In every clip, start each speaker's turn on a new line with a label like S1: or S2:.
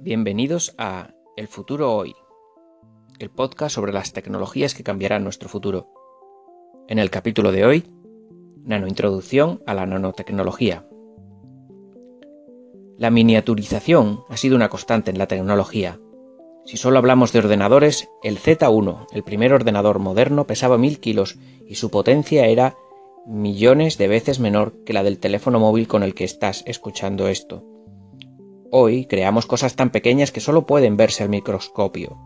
S1: Bienvenidos a El futuro hoy, el podcast sobre las tecnologías que cambiarán nuestro futuro. En el capítulo de hoy, nanointroducción a la nanotecnología. La miniaturización ha sido una constante en la tecnología. Si solo hablamos de ordenadores, el Z1, el primer ordenador moderno, pesaba mil kilos y su potencia era millones de veces menor que la del teléfono móvil con el que estás escuchando esto. Hoy creamos cosas tan pequeñas que solo pueden verse al microscopio.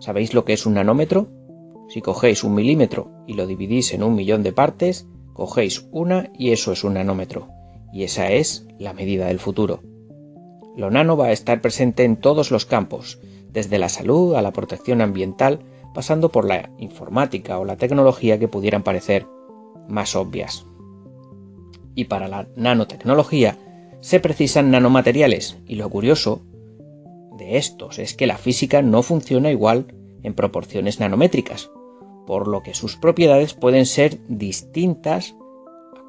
S1: ¿Sabéis lo que es un nanómetro? Si cogéis un milímetro y lo dividís en un millón de partes, cogéis una y eso es un nanómetro. Y esa es la medida del futuro. Lo nano va a estar presente en todos los campos, desde la salud a la protección ambiental, pasando por la informática o la tecnología que pudieran parecer más obvias. Y para la nanotecnología, se precisan nanomateriales y lo curioso de estos es que la física no funciona igual en proporciones nanométricas, por lo que sus propiedades pueden ser distintas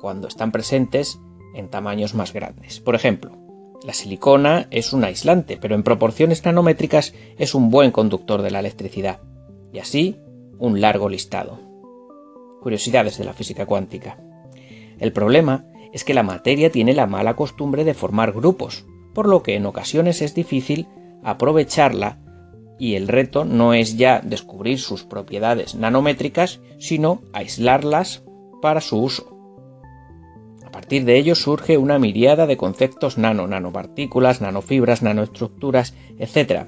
S1: cuando están presentes en tamaños más grandes. Por ejemplo, la silicona es un aislante, pero en proporciones nanométricas es un buen conductor de la electricidad. Y así, un largo listado. Curiosidades de la física cuántica. El problema es que la materia tiene la mala costumbre de formar grupos, por lo que en ocasiones es difícil aprovecharla y el reto no es ya descubrir sus propiedades nanométricas, sino aislarlas para su uso. A partir de ello surge una miriada de conceptos nano, nanopartículas, nanofibras, nanoestructuras, etc.,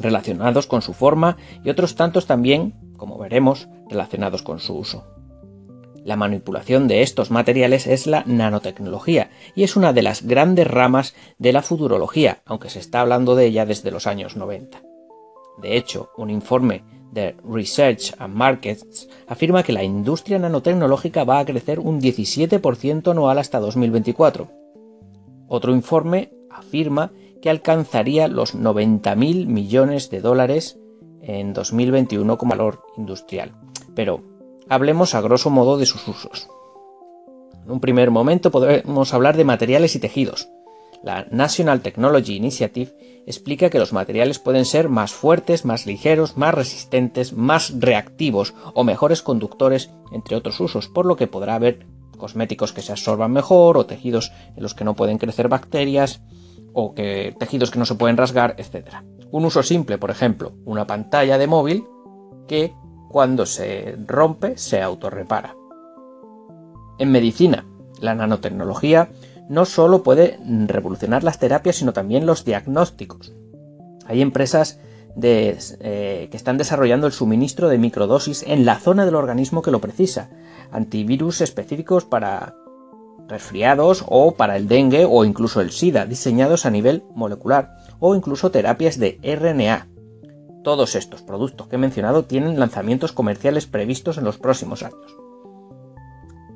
S1: relacionados con su forma y otros tantos también, como veremos, relacionados con su uso. La manipulación de estos materiales es la nanotecnología y es una de las grandes ramas de la futurología, aunque se está hablando de ella desde los años 90. De hecho, un informe de Research and Markets afirma que la industria nanotecnológica va a crecer un 17% anual hasta 2024. Otro informe afirma que alcanzaría los 90.000 millones de dólares en 2021 como valor industrial. Pero Hablemos a grosso modo de sus usos. En un primer momento podemos hablar de materiales y tejidos. La National Technology Initiative explica que los materiales pueden ser más fuertes, más ligeros, más resistentes, más reactivos o mejores conductores, entre otros usos, por lo que podrá haber cosméticos que se absorban mejor o tejidos en los que no pueden crecer bacterias o que tejidos que no se pueden rasgar, etc. Un uso simple, por ejemplo, una pantalla de móvil que cuando se rompe se autorrepara. En medicina, la nanotecnología no solo puede revolucionar las terapias, sino también los diagnósticos. Hay empresas eh, que están desarrollando el suministro de microdosis en la zona del organismo que lo precisa, antivirus específicos para resfriados o para el dengue o incluso el SIDA, diseñados a nivel molecular, o incluso terapias de RNA, todos estos productos que he mencionado tienen lanzamientos comerciales previstos en los próximos años.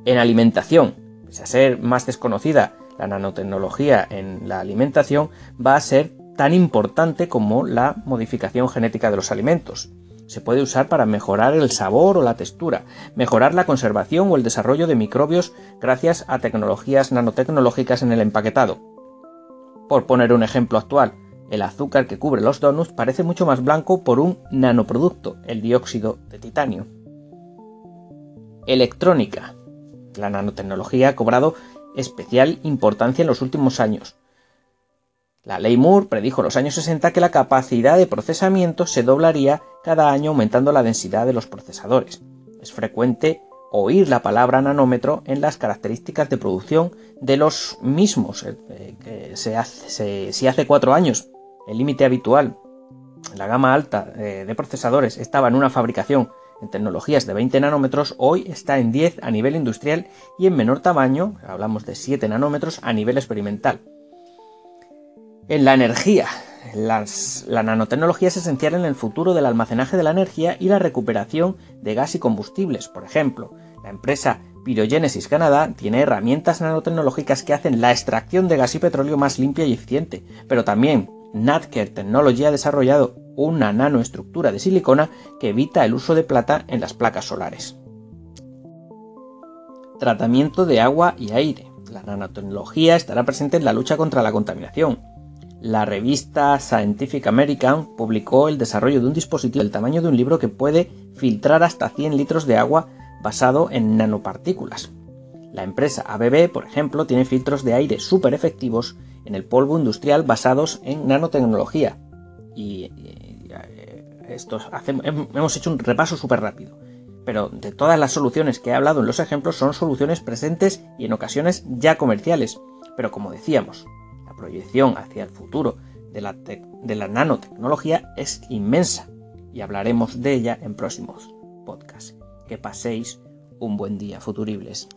S1: En alimentación, pese a ser más desconocida, la nanotecnología en la alimentación va a ser tan importante como la modificación genética de los alimentos. Se puede usar para mejorar el sabor o la textura, mejorar la conservación o el desarrollo de microbios gracias a tecnologías nanotecnológicas en el empaquetado. Por poner un ejemplo actual, el azúcar que cubre los donuts parece mucho más blanco por un nanoproducto, el dióxido de titanio. Electrónica. La nanotecnología ha cobrado especial importancia en los últimos años. La ley Moore predijo en los años 60 que la capacidad de procesamiento se doblaría cada año aumentando la densidad de los procesadores. Es frecuente oír la palabra nanómetro en las características de producción de los mismos. Eh, que se hace, si hace cuatro años el límite habitual, la gama alta eh, de procesadores estaba en una fabricación en tecnologías de 20 nanómetros, hoy está en 10 a nivel industrial y en menor tamaño, hablamos de 7 nanómetros, a nivel experimental. En la energía, la nanotecnología es esencial en el futuro del almacenaje de la energía y la recuperación de gas y combustibles. Por ejemplo, la empresa Pyrogenesis Canadá tiene herramientas nanotecnológicas que hacen la extracción de gas y petróleo más limpia y eficiente, pero también Natker Technology ha desarrollado una nanoestructura de silicona que evita el uso de plata en las placas solares. Tratamiento de agua y aire. La nanotecnología estará presente en la lucha contra la contaminación. la revista Scientific American publicó el desarrollo de un dispositivo del tamaño de un libro que puede filtrar hasta 100 litros de agua basado en nanopartículas. La empresa ABB, por ejemplo, tiene filtros de aire súper efectivos en el polvo industrial basados en nanotecnología. Y, esto hemos hecho un repaso súper rápido. Pero de todas las soluciones que he hablado en los ejemplos son soluciones presentes y en ocasiones ya comerciales. Pero como decíamos, la proyección hacia el futuro de la, de la nanotecnología es inmensa y hablaremos de ella en próximos podcasts. Que paséis un buen día, futuribles.